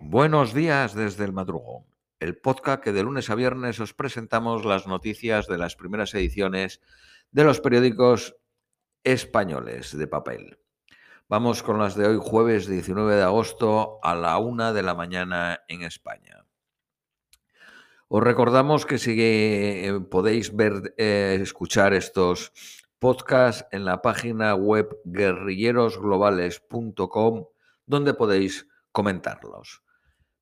Buenos días desde el madrugón, el podcast que de lunes a viernes os presentamos las noticias de las primeras ediciones de los periódicos españoles de papel. Vamos con las de hoy, jueves 19 de agosto a la una de la mañana en España. Os recordamos que si eh, podéis ver, eh, escuchar estos podcasts en la página web guerrillerosglobales.com, donde podéis comentarlos.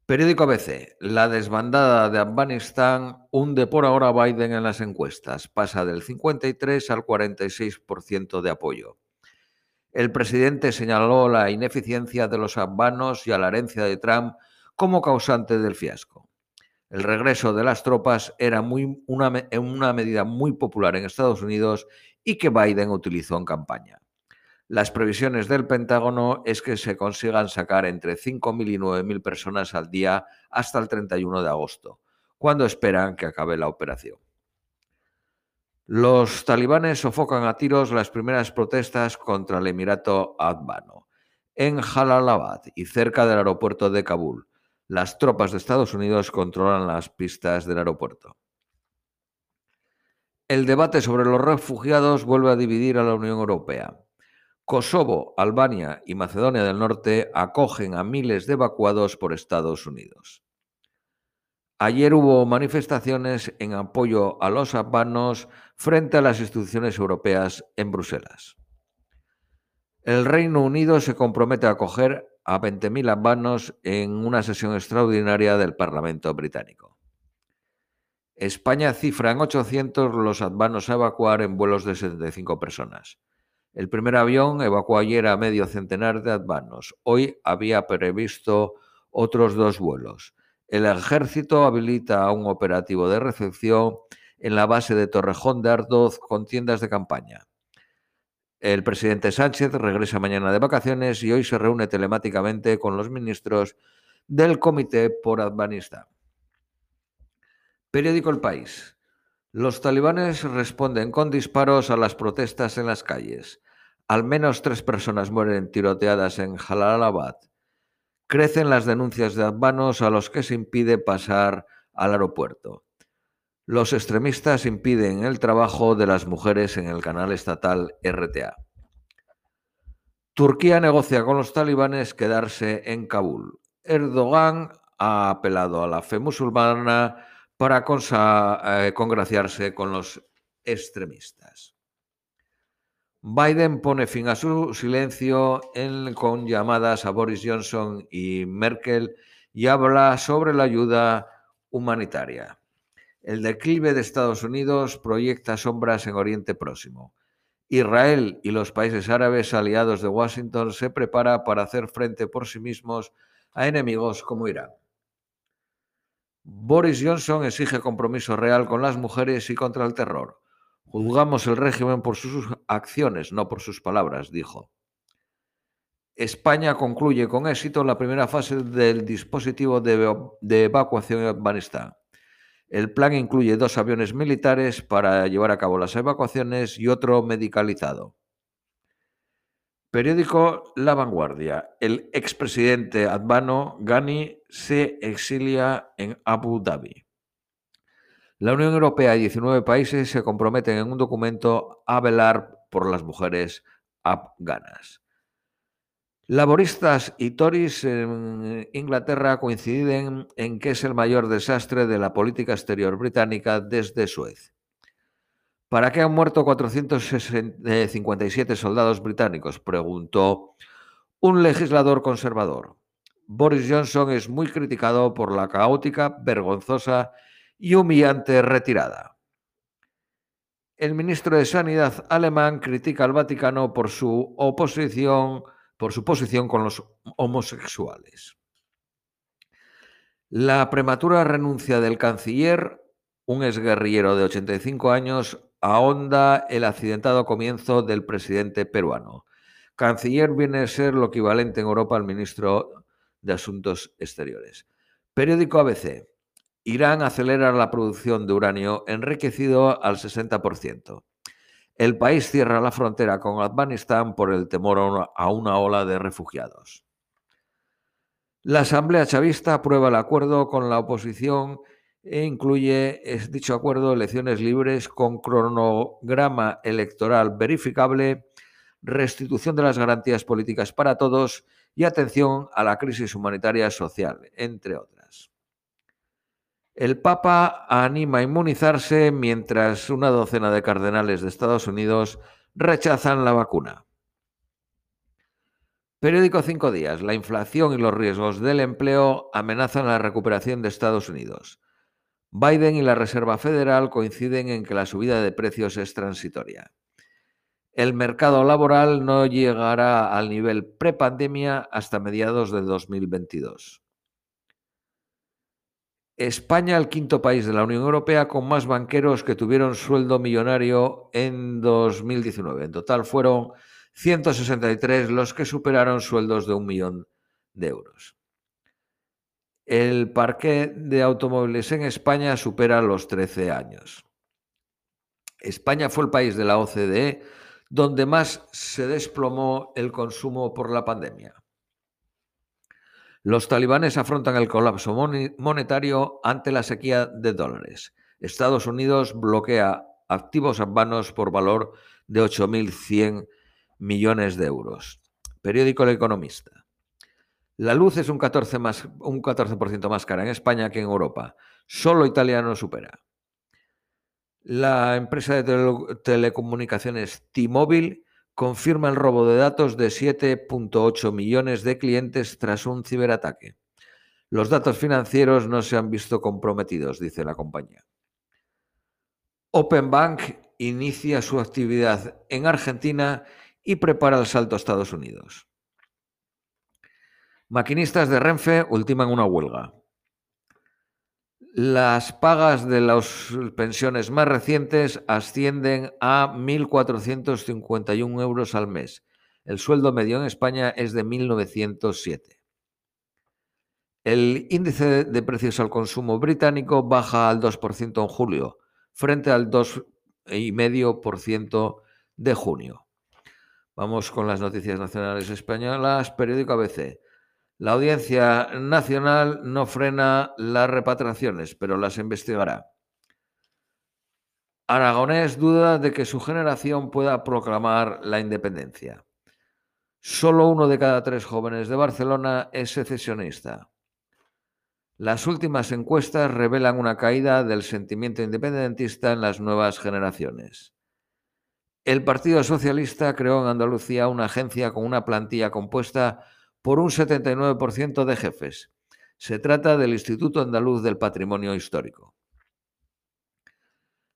Periódico ABC. La desbandada de Afganistán hunde por ahora a Biden en las encuestas. Pasa del 53 al 46% de apoyo. El presidente señaló la ineficiencia de los afganos y a la herencia de Trump como causante del fiasco. El regreso de las tropas era una medida muy popular en Estados Unidos y que Biden utilizó en campaña. Las previsiones del Pentágono es que se consigan sacar entre 5.000 y 9.000 personas al día hasta el 31 de agosto, cuando esperan que acabe la operación. Los talibanes sofocan a tiros las primeras protestas contra el Emirato Afgano. En Jalalabad y cerca del aeropuerto de Kabul, las tropas de Estados Unidos controlan las pistas del aeropuerto. El debate sobre los refugiados vuelve a dividir a la Unión Europea. Kosovo, Albania y Macedonia del Norte acogen a miles de evacuados por Estados Unidos. Ayer hubo manifestaciones en apoyo a los afganos frente a las instituciones europeas en Bruselas. El Reino Unido se compromete a acoger a 20.000 afganos en una sesión extraordinaria del Parlamento británico. España cifra en 800 los afganos a evacuar en vuelos de 75 personas. El primer avión evacuó ayer a medio centenar de afganos. Hoy había previsto otros dos vuelos. El ejército habilita un operativo de recepción en la base de Torrejón de Ardoz con tiendas de campaña. El presidente Sánchez regresa mañana de vacaciones y hoy se reúne telemáticamente con los ministros del Comité por Afganistán. Periódico El País. Los talibanes responden con disparos a las protestas en las calles. Al menos tres personas mueren tiroteadas en Jalalabad. Crecen las denuncias de afganos a los que se impide pasar al aeropuerto. Los extremistas impiden el trabajo de las mujeres en el canal estatal RTA. Turquía negocia con los talibanes quedarse en Kabul. Erdogan ha apelado a la fe musulmana para eh, congraciarse con los extremistas. Biden pone fin a su silencio con llamadas a Boris Johnson y Merkel y habla sobre la ayuda humanitaria. El declive de Estados Unidos proyecta sombras en Oriente Próximo. Israel y los países árabes aliados de Washington se prepara para hacer frente por sí mismos a enemigos como Irán. Boris Johnson exige compromiso real con las mujeres y contra el terror. Juzgamos el régimen por sus acciones, no por sus palabras, dijo. España concluye con éxito la primera fase del dispositivo de, evacuación en Afganistán. El plan incluye dos aviones militares para llevar a cabo las evacuaciones y otro medicalizado. Periódico La Vanguardia. El expresidente Advano Ghani se exilia en Abu Dhabi. La Unión Europea y 19 países se comprometen en un documento a velar por las mujeres afganas. Laboristas y Tories en Inglaterra coinciden en que es el mayor desastre de la política exterior británica desde Suez. ¿Para qué han muerto 457 soldados británicos? preguntó un legislador conservador. Boris Johnson es muy criticado por la caótica, vergonzosa y humillante retirada. El ministro de Sanidad alemán critica al Vaticano por su oposición, por su posición con los homosexuales. La prematura renuncia del canciller, un exguerrillero de 85 años, ahonda el accidentado comienzo del presidente peruano. Canciller viene a ser lo equivalente en Europa al ministro de Asuntos Exteriores. Periódico ABC. Irán acelera la producción de uranio enriquecido al 60%. El país cierra la frontera con Afganistán por el temor a una ola de refugiados. La Asamblea Chavista aprueba el acuerdo con la oposición e incluye dicho acuerdo elecciones libres con cronograma electoral verificable, restitución de las garantías políticas para todos y atención a la crisis humanitaria social, entre otras. El Papa anima a inmunizarse mientras una docena de cardenales de Estados Unidos rechazan la vacuna. Periódico Cinco Días. La inflación y los riesgos del empleo amenazan la recuperación de Estados Unidos. Biden y la Reserva Federal coinciden en que la subida de precios es transitoria. El mercado laboral no llegará al nivel prepandemia hasta mediados de 2022. España, el quinto país de la Unión Europea con más banqueros que tuvieron sueldo millonario en 2019. En total fueron 163 los que superaron sueldos de un millón de euros. El parque de automóviles en España supera los 13 años. España fue el país de la OCDE donde más se desplomó el consumo por la pandemia. Los talibanes afrontan el colapso monetario ante la sequía de dólares. Estados Unidos bloquea activos vanos por valor de 8.100 millones de euros. Periódico El Economista. La luz es un 14%, más, un 14 más cara en España que en Europa. Solo Italia no supera. La empresa de telecomunicaciones T-Mobile confirma el robo de datos de 7.8 millones de clientes tras un ciberataque. Los datos financieros no se han visto comprometidos, dice la compañía. Open Bank inicia su actividad en Argentina y prepara el salto a Estados Unidos. Maquinistas de Renfe ultiman una huelga. Las pagas de las pensiones más recientes ascienden a 1.451 euros al mes. El sueldo medio en España es de 1.907. El índice de precios al consumo británico baja al 2% en julio, frente al 2,5% de junio. Vamos con las noticias nacionales españolas. Periódico ABC. La Audiencia Nacional no frena las repatriaciones, pero las investigará. Aragonés duda de que su generación pueda proclamar la independencia. Solo uno de cada tres jóvenes de Barcelona es secesionista. Las últimas encuestas revelan una caída del sentimiento independentista en las nuevas generaciones. El Partido Socialista creó en Andalucía una agencia con una plantilla compuesta por un 79% de jefes. Se trata del Instituto Andaluz del Patrimonio Histórico.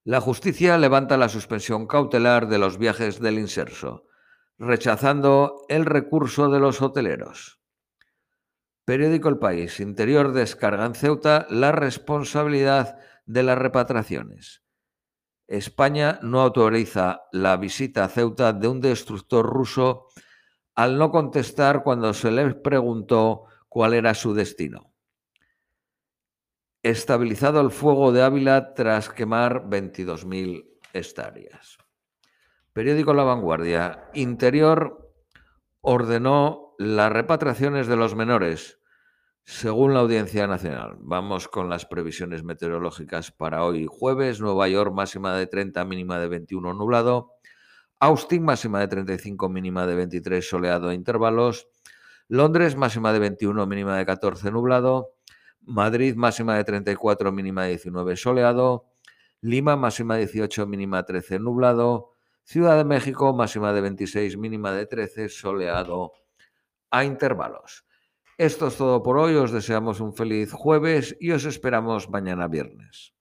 La justicia levanta la suspensión cautelar de los viajes del inserso, rechazando el recurso de los hoteleros. Periódico El País. Interior descarga en Ceuta la responsabilidad de las repatriaciones. España no autoriza la visita a Ceuta de un destructor ruso al no contestar cuando se le preguntó cuál era su destino. Estabilizado el fuego de Ávila tras quemar 22.000 hectáreas. Periódico La Vanguardia. Interior ordenó las repatriaciones de los menores según la Audiencia Nacional, vamos con las previsiones meteorológicas para hoy jueves. Nueva York máxima de 30, mínima de 21 nublado. Austin máxima de 35, mínima de 23 soleado a intervalos. Londres máxima de 21, mínima de 14 nublado. Madrid máxima de 34, mínima de 19 soleado. Lima máxima de 18, mínima de 13 nublado. Ciudad de México máxima de 26, mínima de 13 soleado a intervalos. Esto es todo por hoy, os deseamos un feliz jueves y os esperamos mañana viernes.